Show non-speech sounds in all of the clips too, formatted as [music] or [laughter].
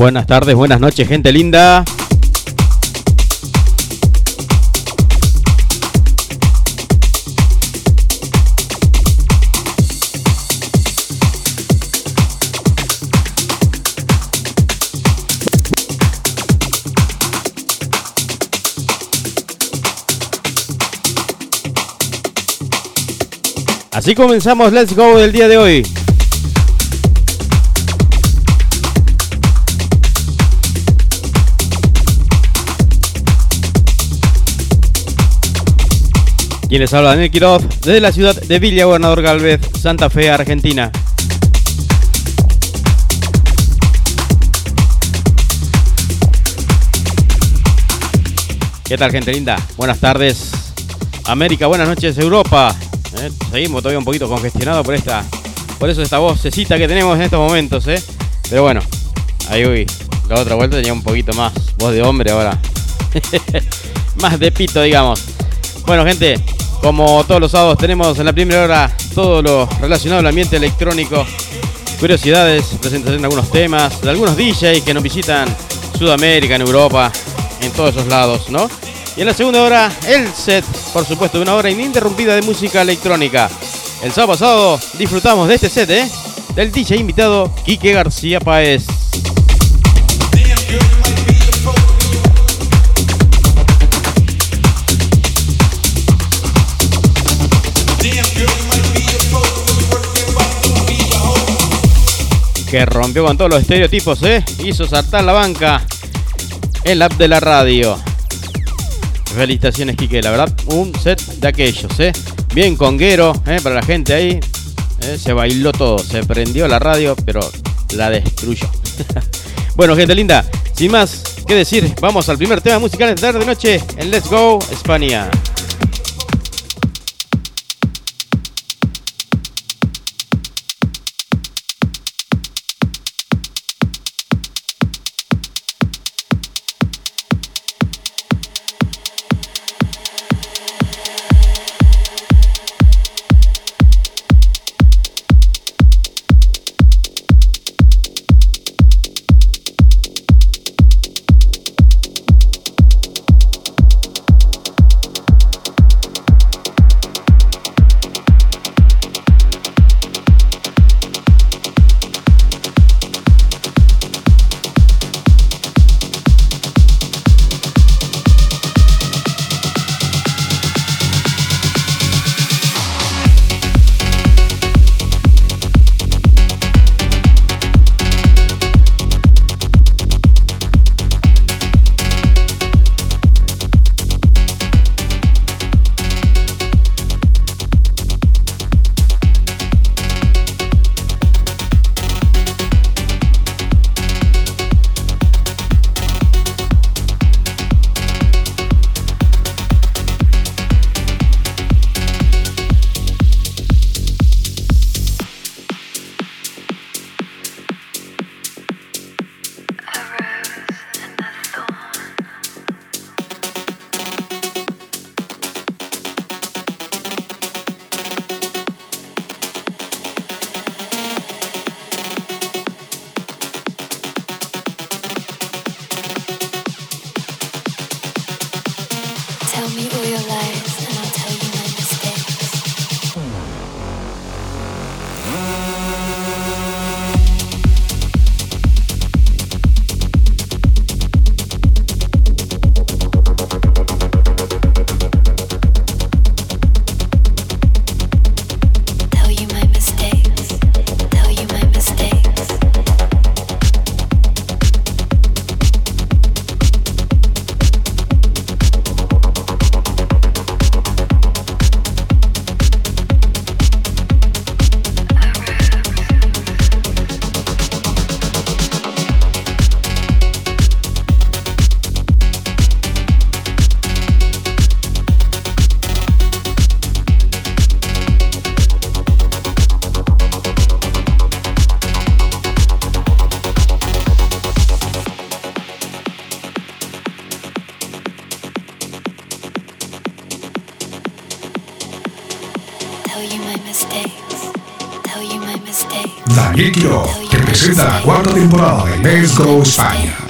Buenas tardes, buenas noches, gente linda. Así comenzamos Let's Go del día de hoy. Quien les habla Daniel Quiroz desde la ciudad de Villa Gobernador Galvez, Santa Fe, Argentina. ¿Qué tal gente linda? Buenas tardes América, buenas noches Europa. ¿eh? Seguimos todavía un poquito congestionado por esta, por eso esta vocecita que tenemos en estos momentos, ¿eh? Pero bueno, ahí voy. La otra vuelta tenía un poquito más voz de hombre ahora. [laughs] más de pito, digamos. Bueno, gente, como todos los sábados tenemos en la primera hora todo lo relacionado al ambiente electrónico, curiosidades, presentación de algunos temas, de algunos DJs que nos visitan Sudamérica, en Europa, en todos esos lados, ¿no? Y en la segunda hora, el set, por supuesto, de una hora ininterrumpida de música electrónica. El sábado pasado disfrutamos de este set, ¿eh? Del DJ invitado Quique García Páez. Que rompió con todos los estereotipos, ¿eh? Hizo saltar la banca el app de la radio. Felicitaciones, Kike, la verdad, un set de aquellos, ¿eh? Bien conguero, ¿eh? Para la gente ahí. ¿eh? Se bailó todo, se prendió la radio, pero la destruyó. [laughs] bueno, gente linda, sin más que decir, vamos al primer tema musical de tarde noche en Let's Go España. La cuarta temporada de Let's Go España.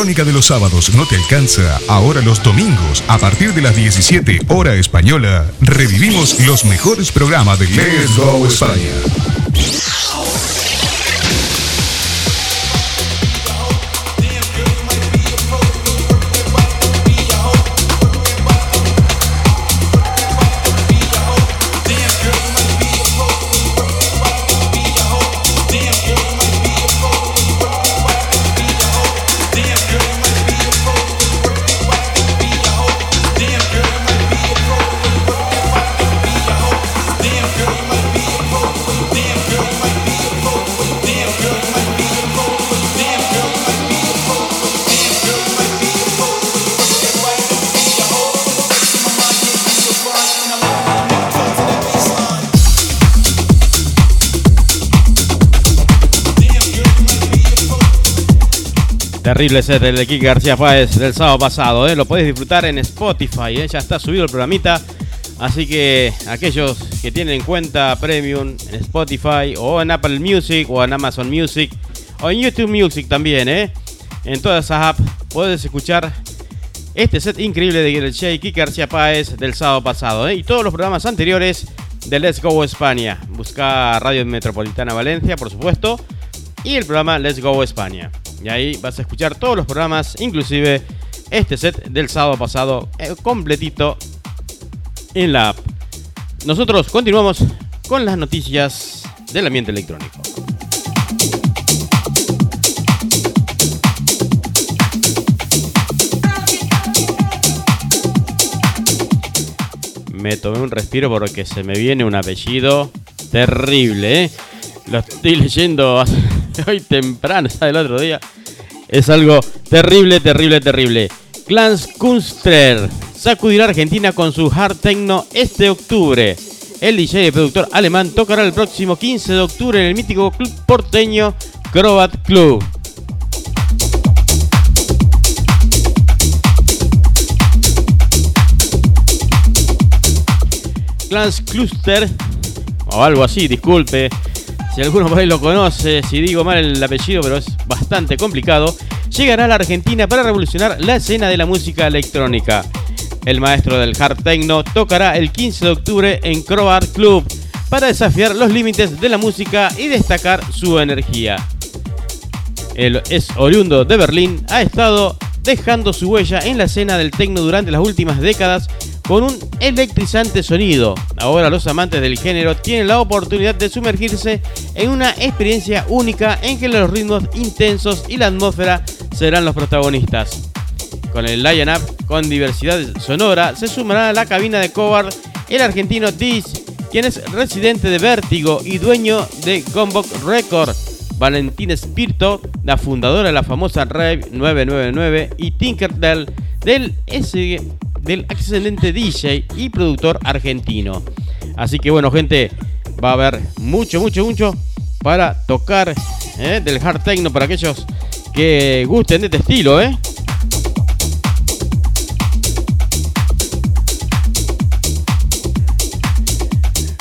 Electrónica de los sábados no te alcanza, ahora los domingos, a partir de las 17 hora española, revivimos los mejores programas de Let's Go España. Terrible set del Kike García Páez del sábado pasado. ¿eh? Lo podés disfrutar en Spotify. ¿eh? Ya está subido el programita. Así que aquellos que tienen cuenta premium en Spotify o en Apple Music o en Amazon Music o en YouTube Music también, ¿eh? en todas esas apps puedes escuchar este set increíble de el Kike García Páez del sábado pasado ¿eh? y todos los programas anteriores de Let's Go España. Busca Radio Metropolitana Valencia, por supuesto, y el programa Let's Go España. Y ahí vas a escuchar todos los programas, inclusive este set del sábado pasado, eh, completito en la app. Nosotros continuamos con las noticias del ambiente electrónico. Me tomé un respiro porque se me viene un apellido terrible. ¿eh? lo estoy leyendo [laughs] hoy temprano, [laughs] el otro día. Es algo terrible, terrible, terrible. Clans Kunstler sacudirá Argentina con su hard techno este octubre. El DJ y productor alemán tocará el próximo 15 de octubre en el mítico club porteño Crobat Club. Clans Cluster, o algo así, disculpe. Si alguno por ahí lo conoce, si digo mal el apellido, pero es bastante complicado, llegará a la Argentina para revolucionar la escena de la música electrónica. El maestro del hard techno tocará el 15 de octubre en Crobar Club para desafiar los límites de la música y destacar su energía. Él es oriundo de Berlín, ha estado dejando su huella en la escena del techno durante las últimas décadas con un electrizante sonido. Ahora los amantes del género tienen la oportunidad de sumergirse en una experiencia única en que los ritmos intensos y la atmósfera serán los protagonistas. Con el line-up con diversidad sonora se sumará a la cabina de Covard el argentino Diz, quien es residente de Vértigo y dueño de Gombok Record. Valentín Spirito, la fundadora de la famosa Rave 999 y Tinkerbell del S del excelente DJ y productor argentino. Así que bueno, gente, va a haber mucho, mucho, mucho para tocar ¿eh? del hard techno para aquellos que gusten de este estilo, ¿eh?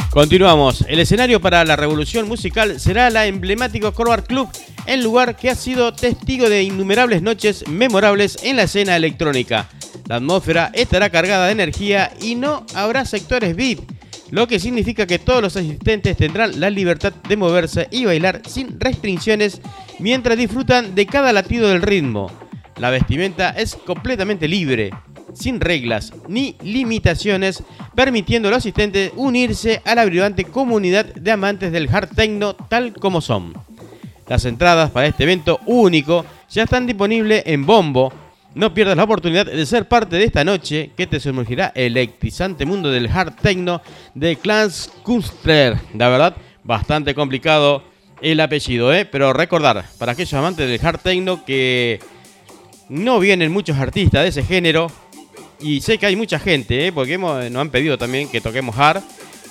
Continuamos. El escenario para la revolución musical será la emblemático Corbar Club, el lugar que ha sido testigo de innumerables noches memorables en la escena electrónica. La atmósfera estará cargada de energía y no habrá sectores VIP, lo que significa que todos los asistentes tendrán la libertad de moverse y bailar sin restricciones mientras disfrutan de cada latido del ritmo. La vestimenta es completamente libre, sin reglas ni limitaciones, permitiendo a los asistentes unirse a la brillante comunidad de amantes del hard techno tal como son. Las entradas para este evento único ya están disponibles en Bombo, no pierdas la oportunidad de ser parte de esta noche que te sumergirá el electrizante mundo del hard techno de Clans Kunstler. La verdad, bastante complicado el apellido, ¿eh? pero recordar, para aquellos amantes del hard techno que no vienen muchos artistas de ese género, y sé que hay mucha gente, ¿eh? porque nos han pedido también que toquemos hard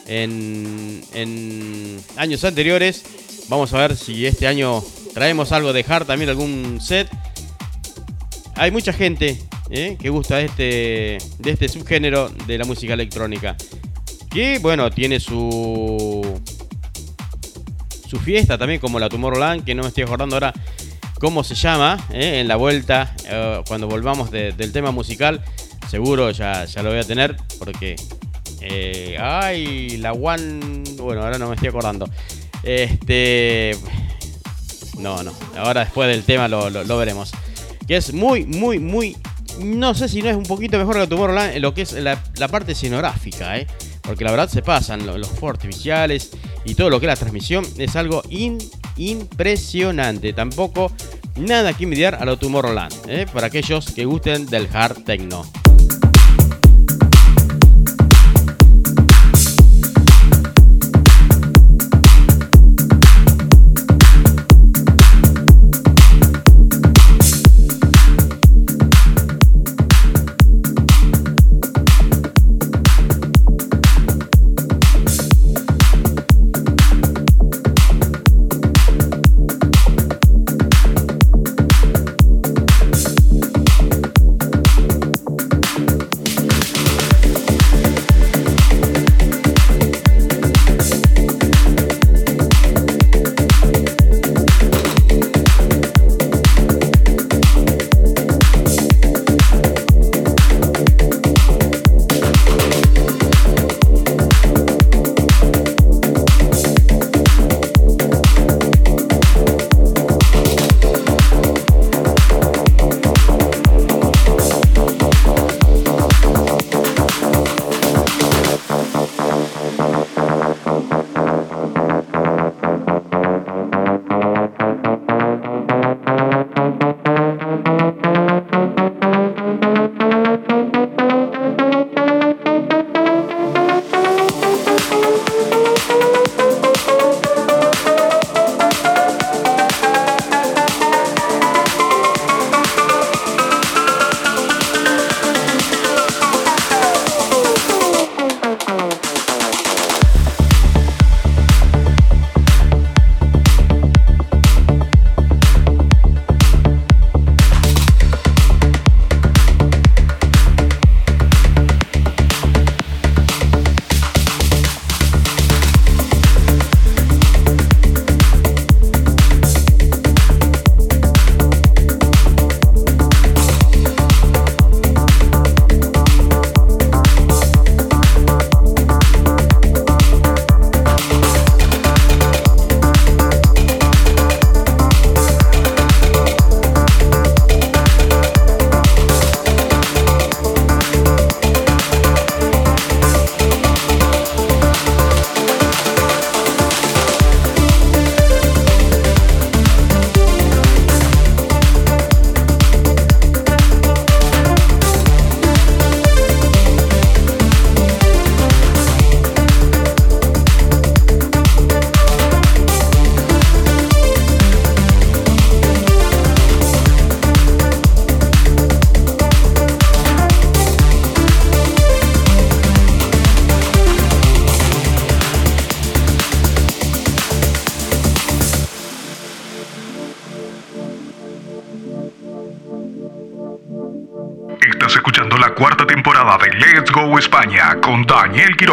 en, en años anteriores. Vamos a ver si este año traemos algo de hard, también algún set hay mucha gente eh, que gusta de este, de este subgénero de la música electrónica. Que, bueno, tiene su, su fiesta también, como la Tomorrowland, que no me estoy acordando ahora cómo se llama, eh, en la vuelta, eh, cuando volvamos del tema musical. Seguro ya, ya lo voy a tener, porque... ay, la One... Bueno, ahora no me estoy acordando. Este... No, no. Ahora después del tema lo, lo veremos que es muy, muy, muy. No sé si no es un poquito mejor que Tomorrowland en lo que es la, parte escenográfica, ¿eh? Porque la verdad se pasan los, los artificiales y todo lo que es la transmisión es algo impresionante. Tampoco nada que envidiar a lo Tomorrowland, ¿eh? para aquellos que gusten del hard techno. Daniel Quiroz.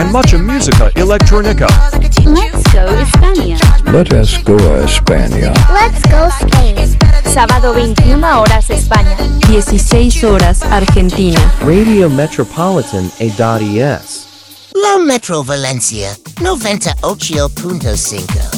And mucha música electrónica. Let's Go España. Let us go a España. Let's go Spain. Sábado 21 horas España. 16 horas Argentina. Radio Metropolitan ES. La Metro Valencia 98.5.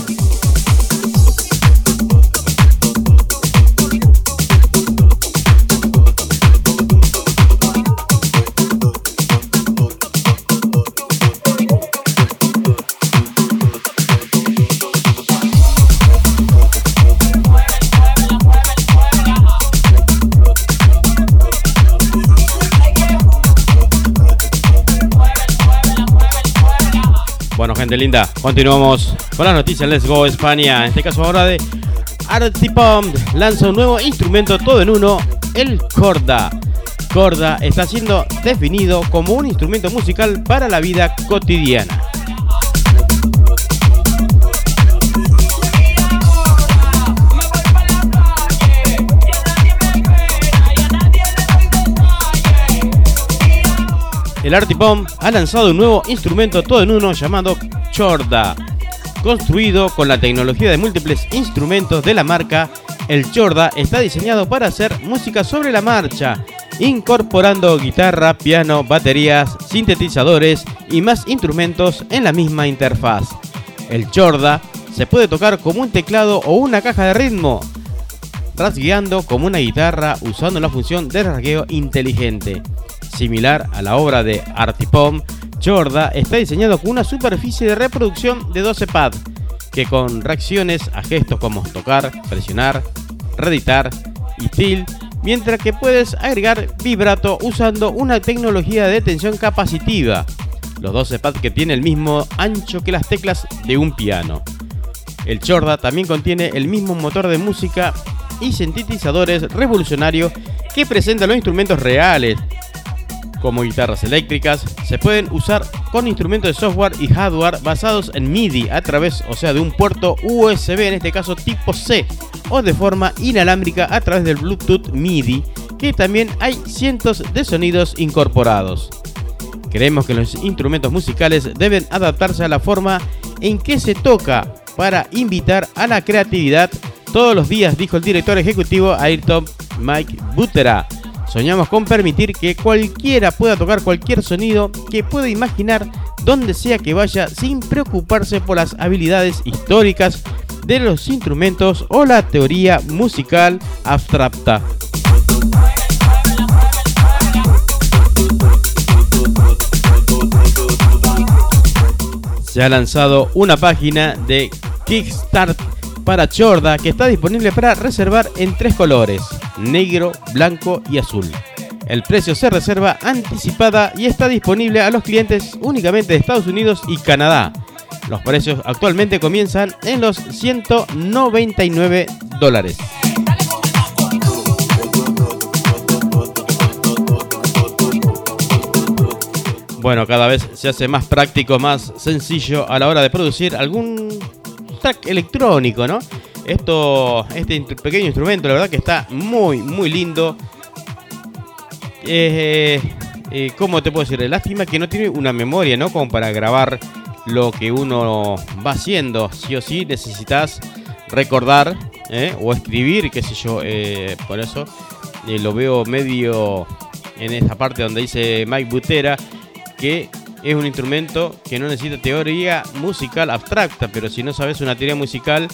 linda. Continuamos con las noticias Let's Go España. En este caso ahora de Artipom lanza un nuevo instrumento todo en uno, el Corda. Corda está siendo definido como un instrumento musical para la vida cotidiana. el Artipom ha lanzado un nuevo instrumento todo en uno llamado Chorda. Construido con la tecnología de múltiples instrumentos de la marca, el Chorda está diseñado para hacer música sobre la marcha, incorporando guitarra, piano, baterías, sintetizadores y más instrumentos en la misma interfaz. El Chorda se puede tocar como un teclado o una caja de ritmo, rasgueando como una guitarra usando la función de rasgueo inteligente. Similar a la obra de Artipom, Chorda está diseñado con una superficie de reproducción de 12 pads, que con reacciones a gestos como tocar, presionar, reeditar y tilt, mientras que puedes agregar vibrato usando una tecnología de tensión capacitiva. Los 12 pads que tiene el mismo ancho que las teclas de un piano. El Chorda también contiene el mismo motor de música y sintetizadores revolucionarios que presenta los instrumentos reales, como guitarras eléctricas, se pueden usar con instrumentos de software y hardware basados en MIDI a través, o sea, de un puerto USB, en este caso tipo C, o de forma inalámbrica a través del Bluetooth MIDI, que también hay cientos de sonidos incorporados. Creemos que los instrumentos musicales deben adaptarse a la forma en que se toca para invitar a la creatividad todos los días, dijo el director ejecutivo Ayrton Mike Butera. Soñamos con permitir que cualquiera pueda tocar cualquier sonido que pueda imaginar donde sea que vaya sin preocuparse por las habilidades históricas de los instrumentos o la teoría musical abstracta. Se ha lanzado una página de Kickstart para Chorda que está disponible para reservar en tres colores, negro, blanco y azul. El precio se reserva anticipada y está disponible a los clientes únicamente de Estados Unidos y Canadá. Los precios actualmente comienzan en los 199 dólares. Bueno, cada vez se hace más práctico, más sencillo a la hora de producir algún track electrónico, ¿no? Esto, este pequeño instrumento, la verdad que está muy, muy lindo. Eh, eh, ¿Cómo te puedo decir? Lástima que no tiene una memoria, ¿no? Como para grabar lo que uno va haciendo. Sí o sí necesitas recordar ¿eh? o escribir, qué sé yo. por eso lo veo medio en esta parte donde dice Mike Butera que es un instrumento que no necesita teoría musical abstracta, pero si no sabes una teoría musical,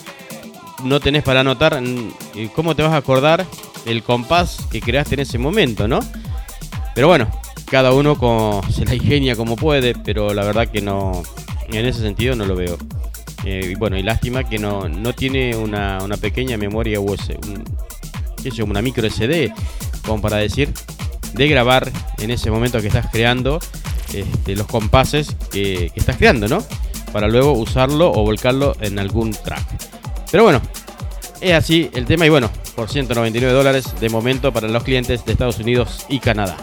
no tenés para anotar eh, cómo te vas a acordar el compás que creaste en ese momento, ¿no? Pero bueno, cada uno se la ingenia como puede, pero la verdad que no, en ese sentido no lo veo. Eh, bueno, y lástima que no, no tiene una, pequeña memoria USB, un, una micro SD, como para decir, de grabar en ese momento que estás creando este, los compases que, que estás creando, ¿no? Para luego usarlo o volcarlo en algún track. Pero bueno, es así el tema y bueno, por 199 dólares de momento para los clientes de Estados Unidos y Canadá.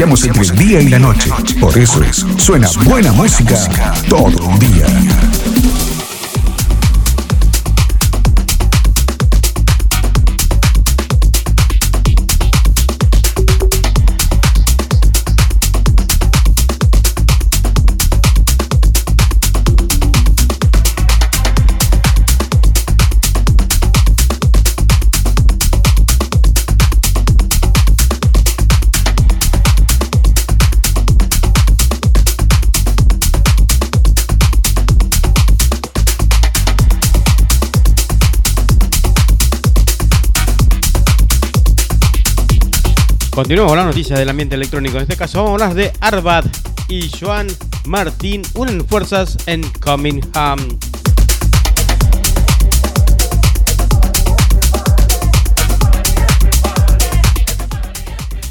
Diferenciamos entre el día y la noche. Por eso suena buena música todo un día. Continuamos con las noticias del ambiente electrónico. En este caso vamos a hablar de Arbat y Joan Martín unen fuerzas en Comingham.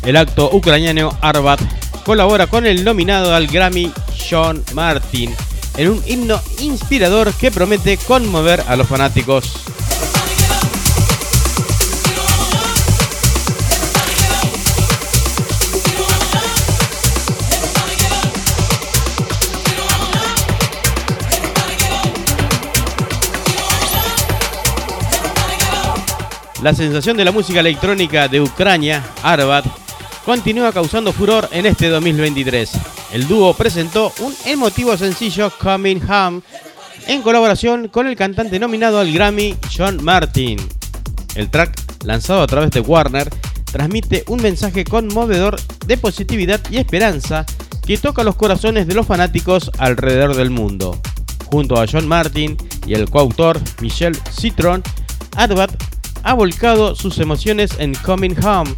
El acto ucraniano Arbat colabora con el nominado al Grammy Sean Martin en un himno inspirador que promete conmover a los fanáticos. La sensación de la música electrónica de Ucrania, Arbat, continúa causando furor en este 2023. El dúo presentó un emotivo sencillo Coming Home en colaboración con el cantante nominado al Grammy John Martin. El track, lanzado a través de Warner, transmite un mensaje conmovedor de positividad y esperanza que toca los corazones de los fanáticos alrededor del mundo. Junto a John Martin y el coautor Michel Citron, Arbat ha volcado sus emociones en Coming Home,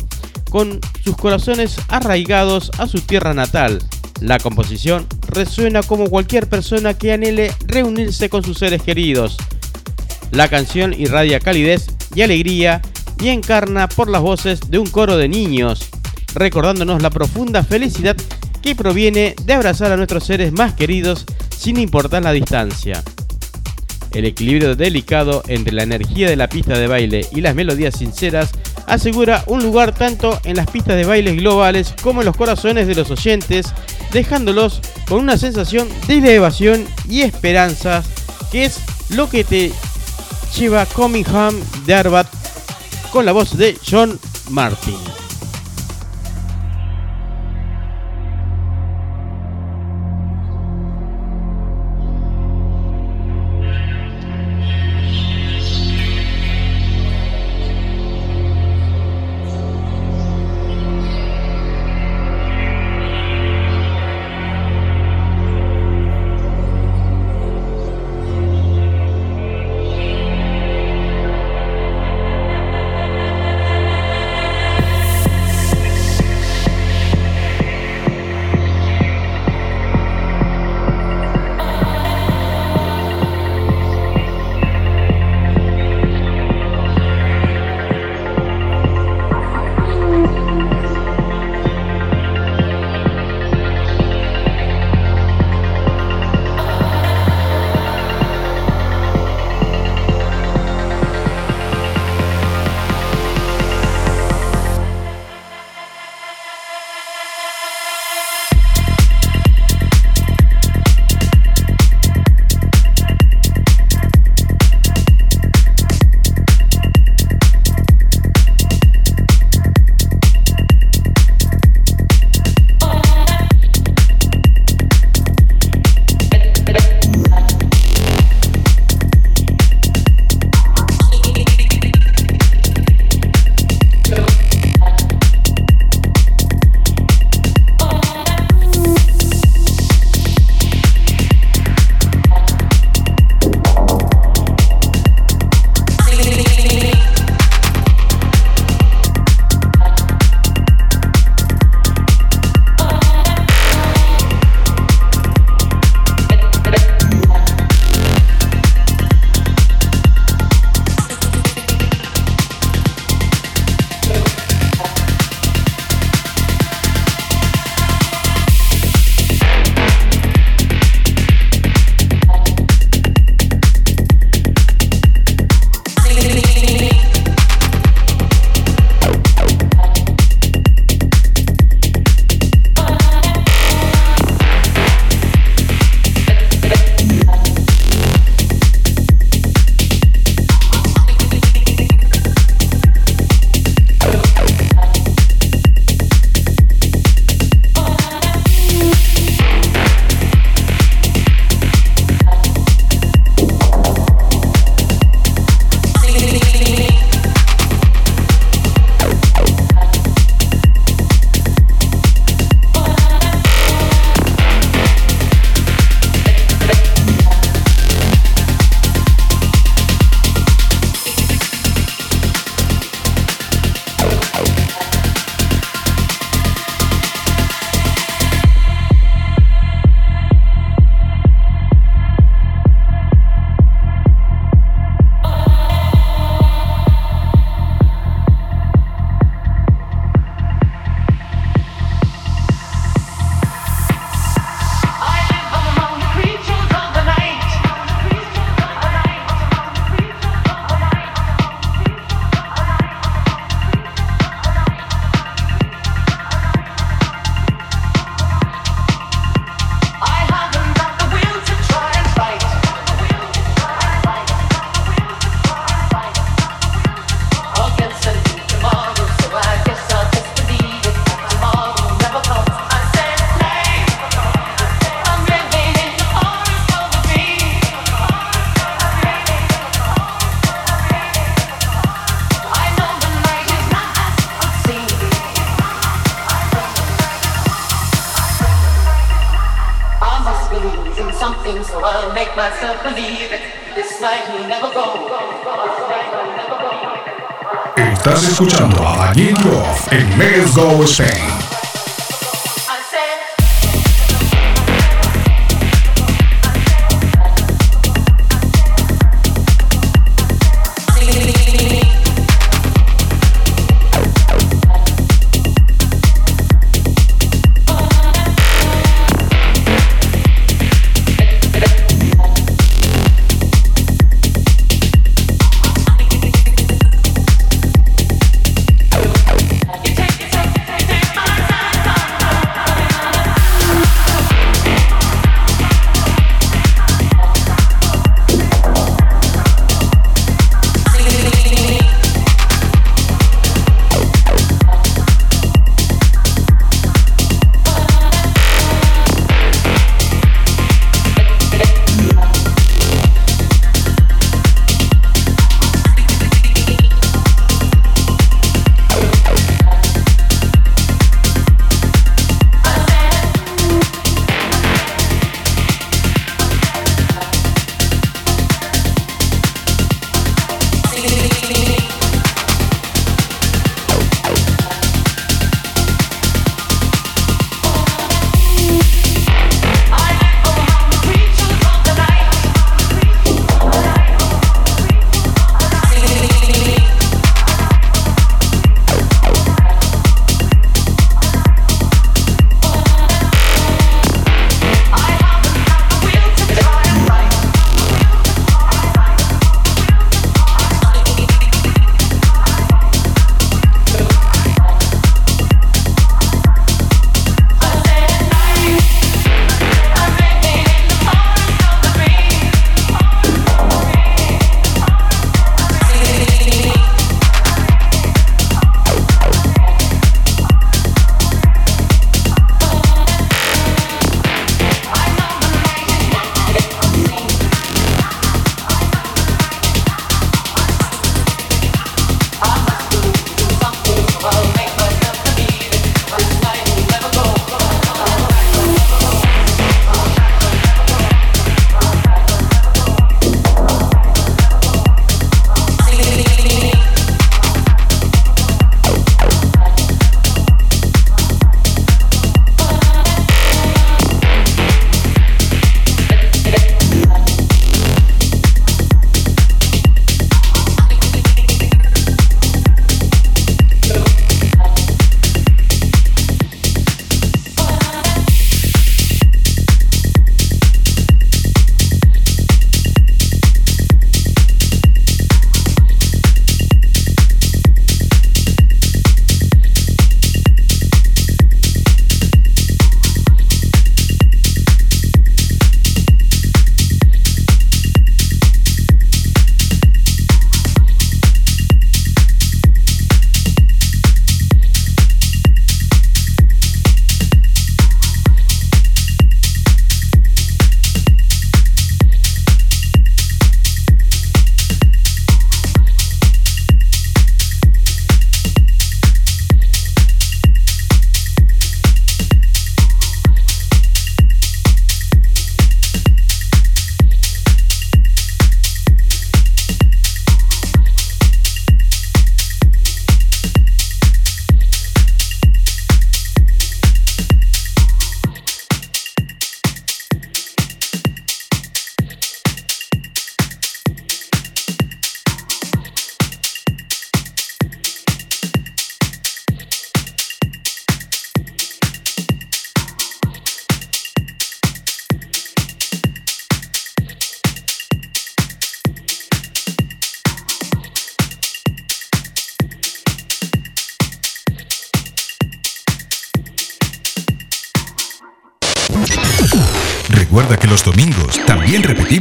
con sus corazones arraigados a su tierra natal. La composición resuena como cualquier persona que anhele reunirse con sus seres queridos. La canción irradia calidez y alegría y encarna por las voces de un coro de niños, recordándonos la profunda felicidad que proviene de abrazar a nuestros seres más queridos sin importar la distancia. El equilibrio delicado entre la energía de la pista de baile y las melodías sinceras asegura un lugar tanto en las pistas de bailes globales como en los corazones de los oyentes, dejándolos con una sensación de elevación y esperanza, que es lo que te lleva Coming Home de Arbat con la voz de John Martin.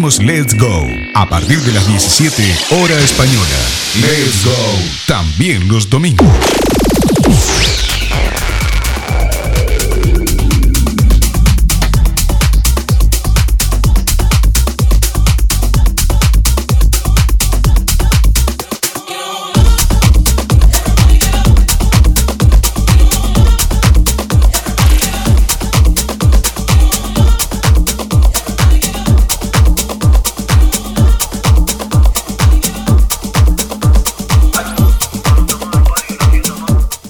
Let's Go. A partir de las 17 hora española. Let's Go. También los domingos.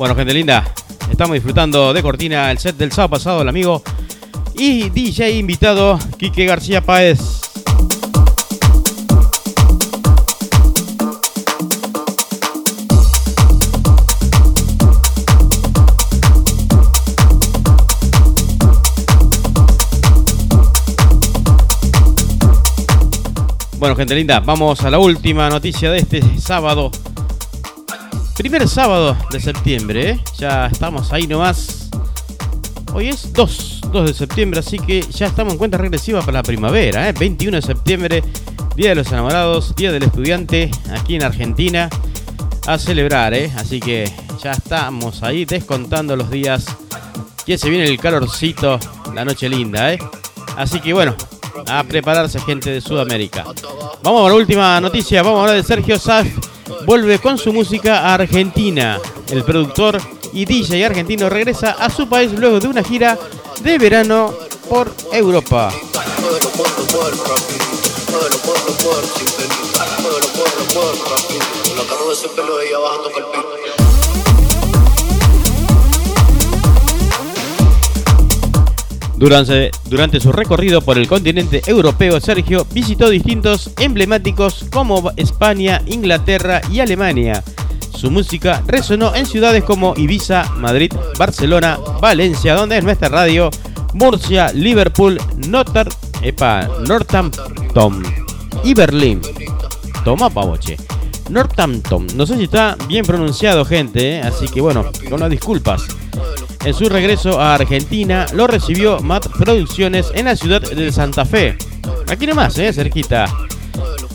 Bueno, gente linda, estamos disfrutando de cortina el set del sábado pasado, el amigo y DJ invitado, Quique García Páez. Bueno, gente linda, vamos a la última noticia de este sábado. Primer sábado de septiembre, ¿eh? ya estamos ahí nomás. Hoy es 2, 2 de septiembre, así que ya estamos en cuenta regresiva para la primavera. ¿eh? 21 de septiembre, Día de los Enamorados, Día del Estudiante, aquí en Argentina, a celebrar. ¿eh? Así que ya estamos ahí descontando los días. Que se viene el calorcito, la noche linda. ¿eh? Así que bueno, a prepararse gente de Sudamérica. Vamos a la última noticia, vamos a hablar de Sergio Saf. Vuelve con su música a Argentina. El productor y DJ argentino regresa a su país luego de una gira de verano por Europa. Durante, su recorrido por el continente europeo, Sergio visitó distintos emblemáticos como España, Inglaterra y Alemania. Su música resonó en ciudades como Ibiza, Madrid, Barcelona, Valencia, donde es nuestra radio, Murcia, Liverpool, Notar, Northampton y Berlín. Toma pavoche. Northampton, no sé si está bien pronunciado, gente, ¿eh? así que bueno, con las disculpas. En su regreso a Argentina, lo recibió Matt Producciones en la ciudad de Santa Fe. Aquí nomás, eh, cerquita.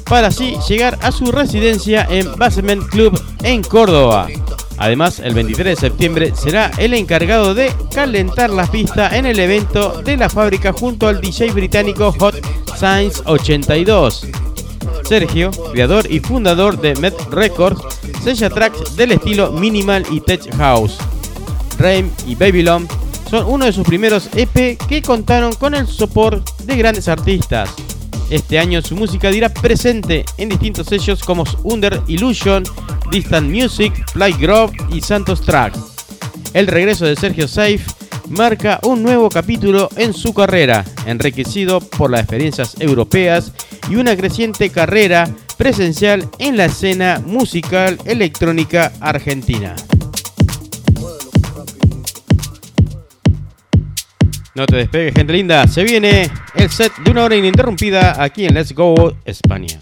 Para así llegar a su residencia en Basement Club en Córdoba. Además, el 23 de septiembre será el encargado de calentar la pista en el evento de la fábrica junto al DJ británico Hot Science 82. Sergio, creador y fundador de Met Records, sella tracks del estilo minimal y tech house. Rain y Babylon son uno de sus primeros EP que contaron con el soporte de grandes artistas. Este año su música dirá presente en distintos sellos como Under Illusion, Distant Music, Grove y Santos Tracks. El regreso de Sergio Saif marca un nuevo capítulo en su carrera, enriquecido por las experiencias europeas y una creciente carrera presencial en la escena musical electrónica argentina. No te despegues, gente linda. Se viene el set de una hora ininterrumpida aquí en Let's Go España.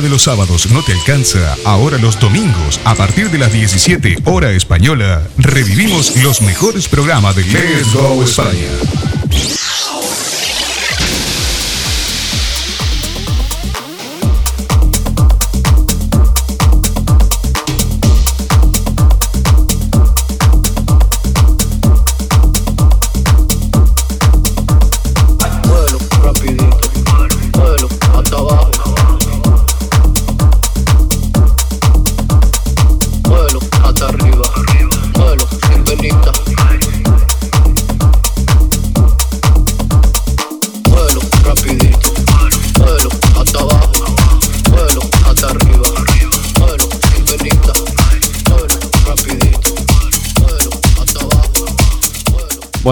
De los sábados no te alcanza, ahora los domingos, a partir de las 17 hora española, revivimos los mejores programas de Let's Go España.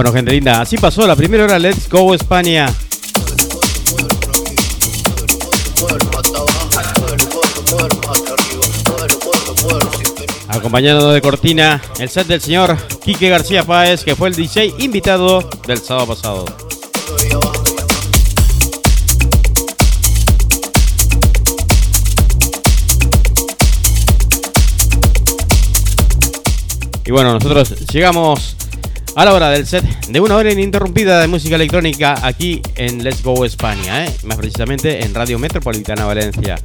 Bueno, gente linda, así pasó la primera hora Let's Go España. Acompañado de cortina el set del señor Quique García Páez, que fue el DJ invitado del sábado pasado. Y bueno, nosotros llegamos a la hora del set de una hora ininterrumpida de música electrónica aquí en Let's Go España, ¿eh? más precisamente en Radio Metropolitana Valencia.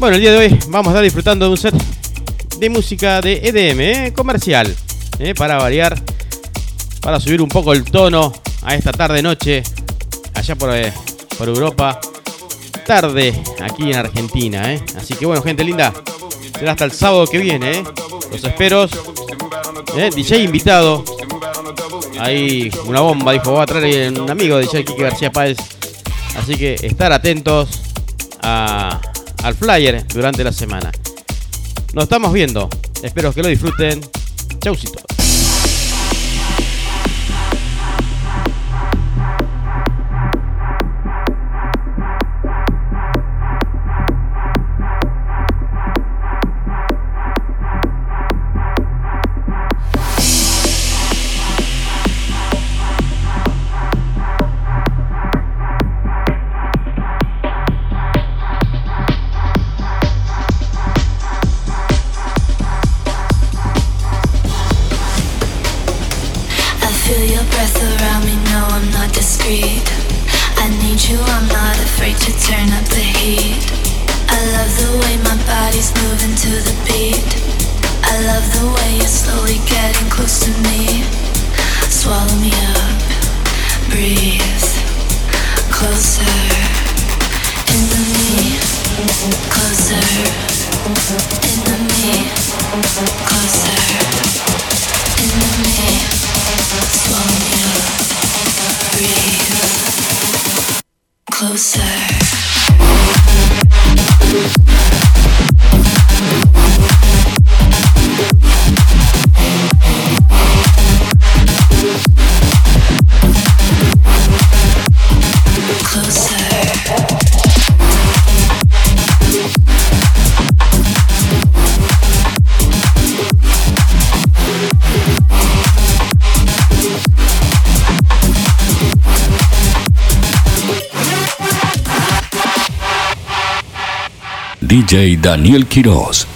Bueno, el día de hoy vamos a estar disfrutando de un set de música de EDM ¿eh? comercial, ¿eh? para variar, para subir un poco el tono a esta tarde-noche, allá por, por Europa, tarde aquí en Argentina. Así que bueno, gente linda, será hasta el sábado que viene. Los espero eh, eh, DJ invitado. Ahí una bomba, dijo, va a traer un amigo de DJ Kike García Páez. Así que estar atentos al flyer durante la semana. Nos estamos viendo. Espero que lo disfruten. Chaucito. DJ Daniel Quiroz.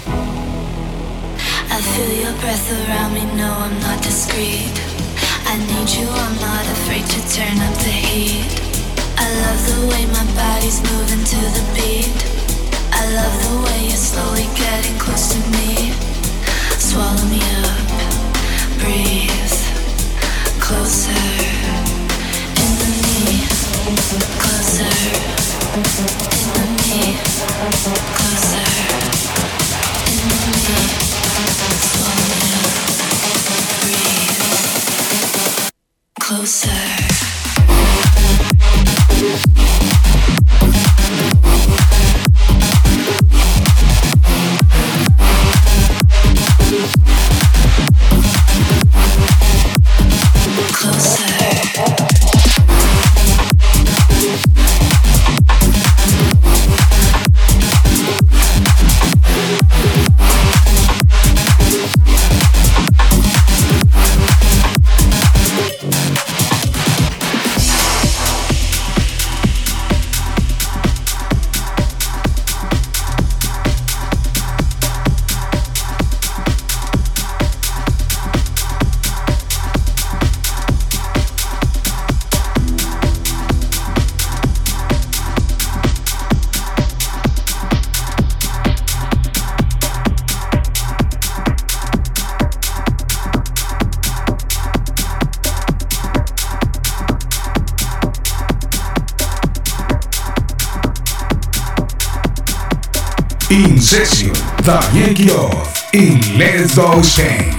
The Yu-Gi-Oh! y Let's Go Shane.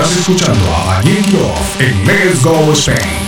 Estás escuchando a Daniel Love en Let's Go Spain.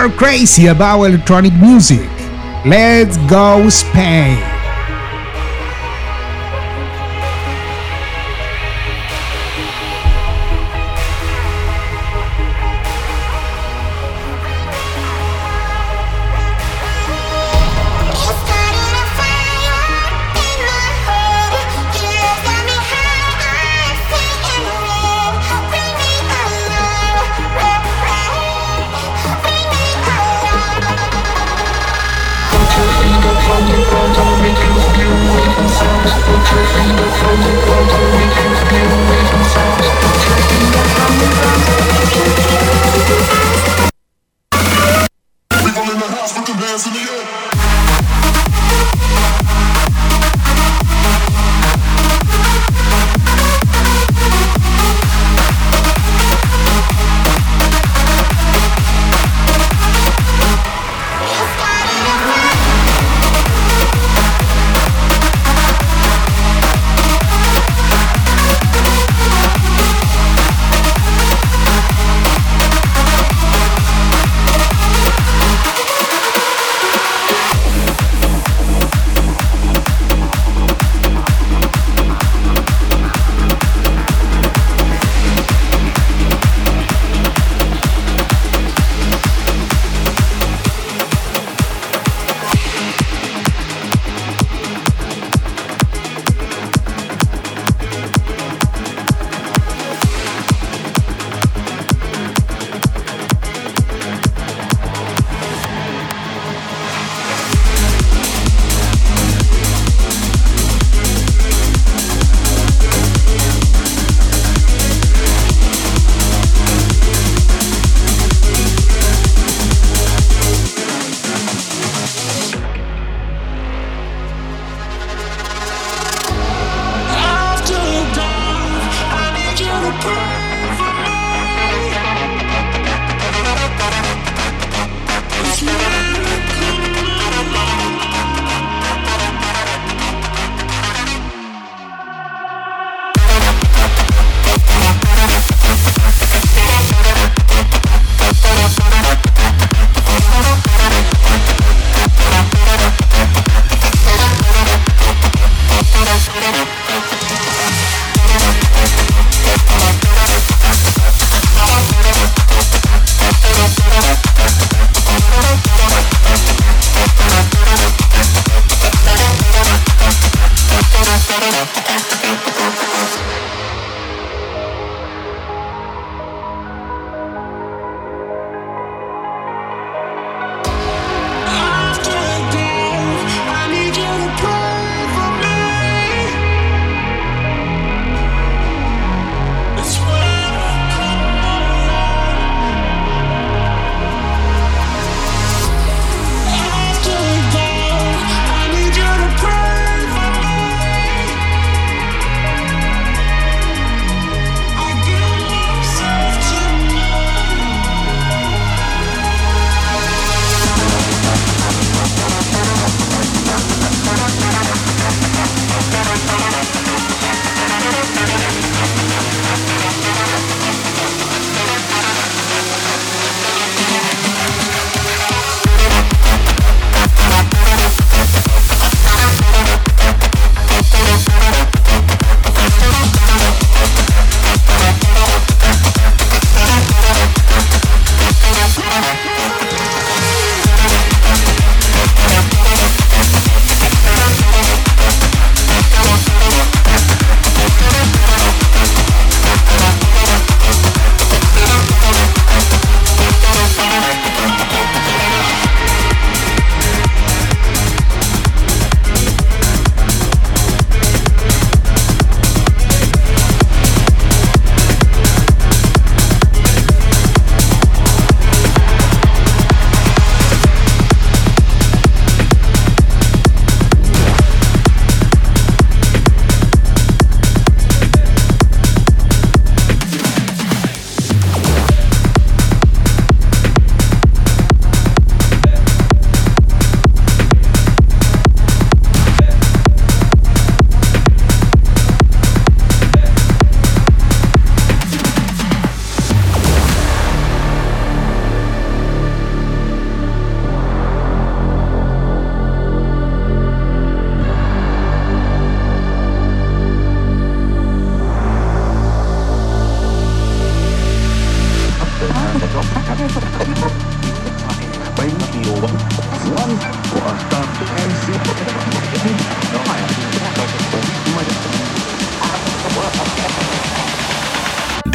Are crazy about electronic music. Let's go Spain.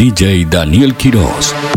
DJ Daniel Quiroz.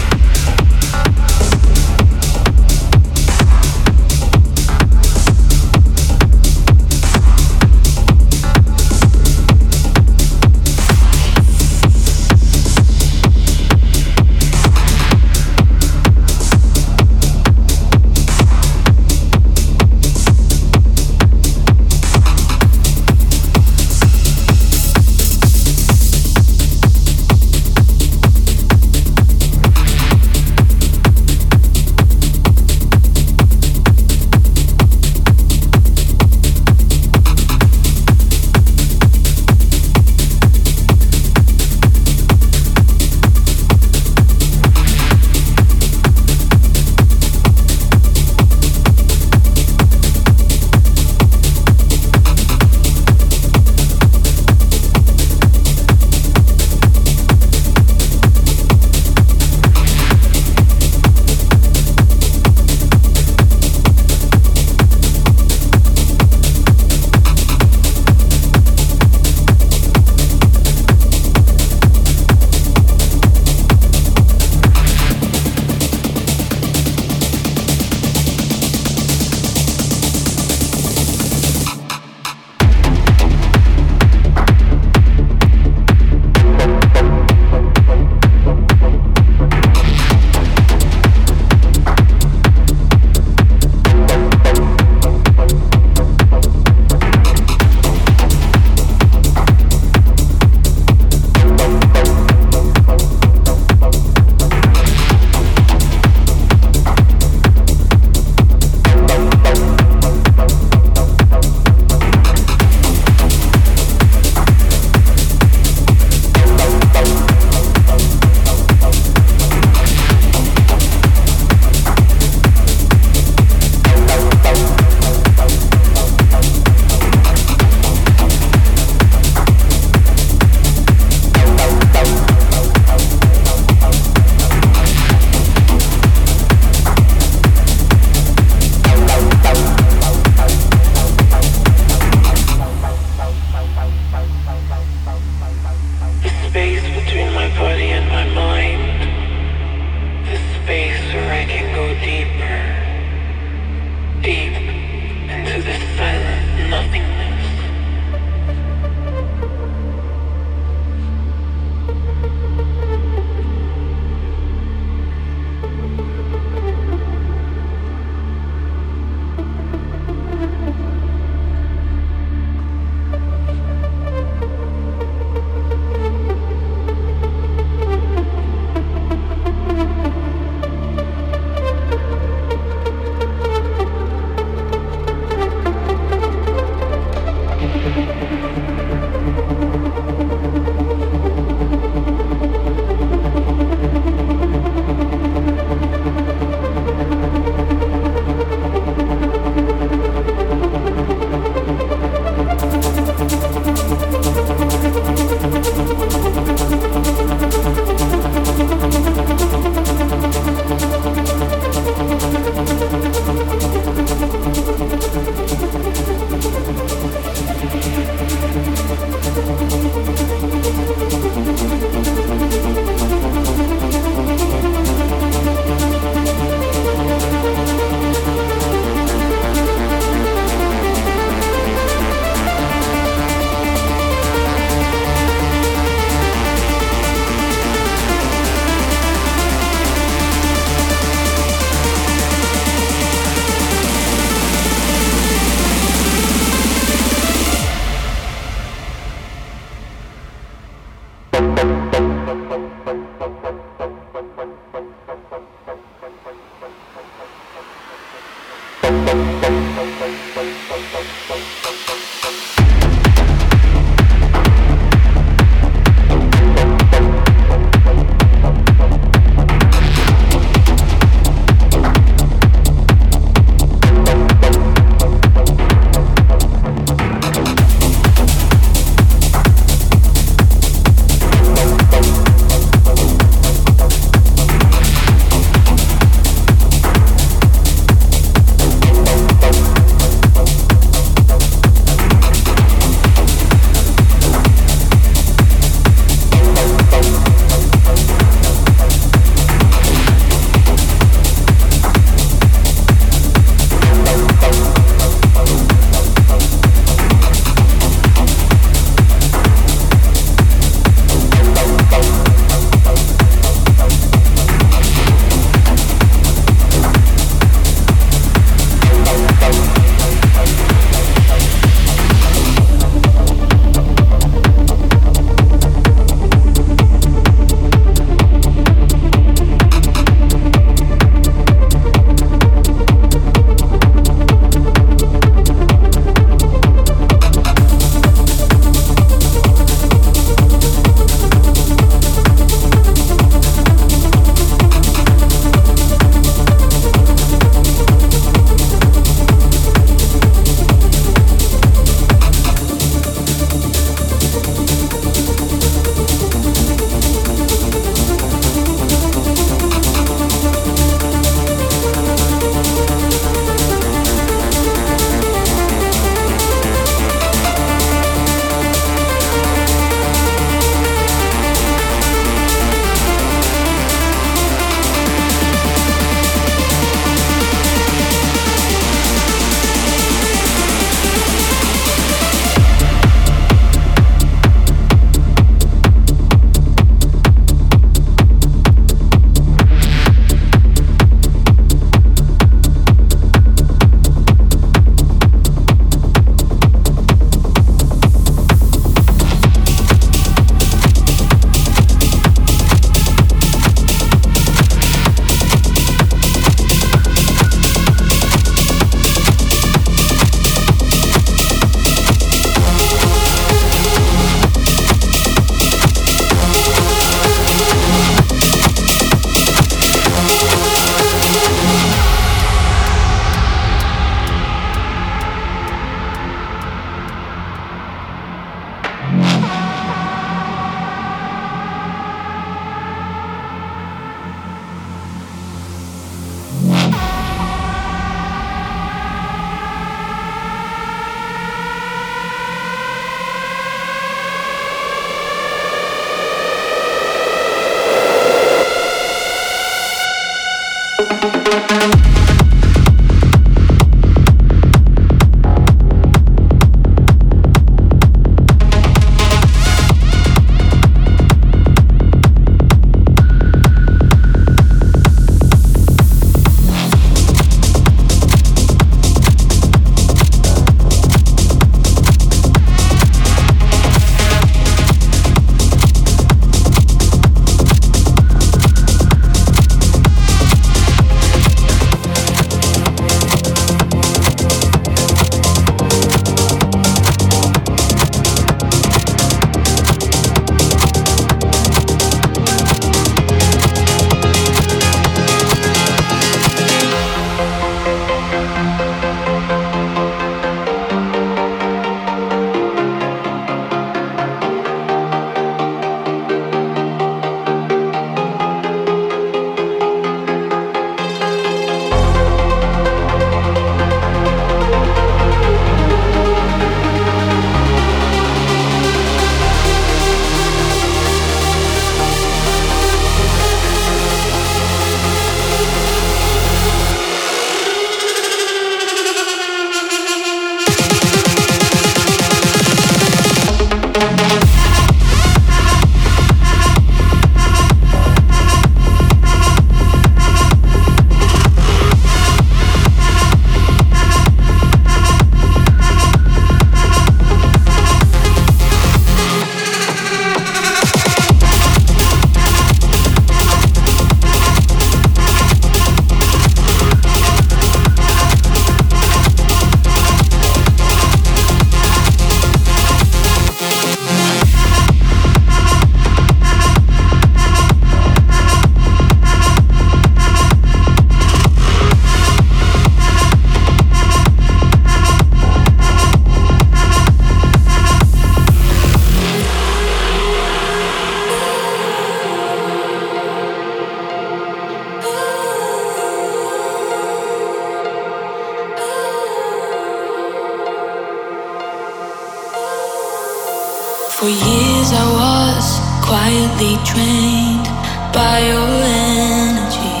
For years I was quietly trained by your energy.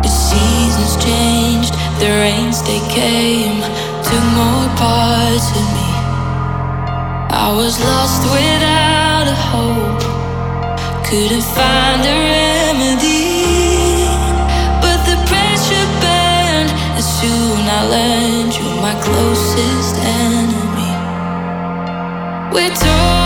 The seasons changed, the rains they came, took more parts of me. I was lost without a hope, couldn't find a remedy. But the pressure burned, and soon I learned you're my closest enemy we're torn.